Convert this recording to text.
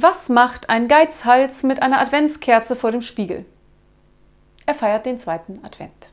Was macht ein Geizhals mit einer Adventskerze vor dem Spiegel? Er feiert den zweiten Advent.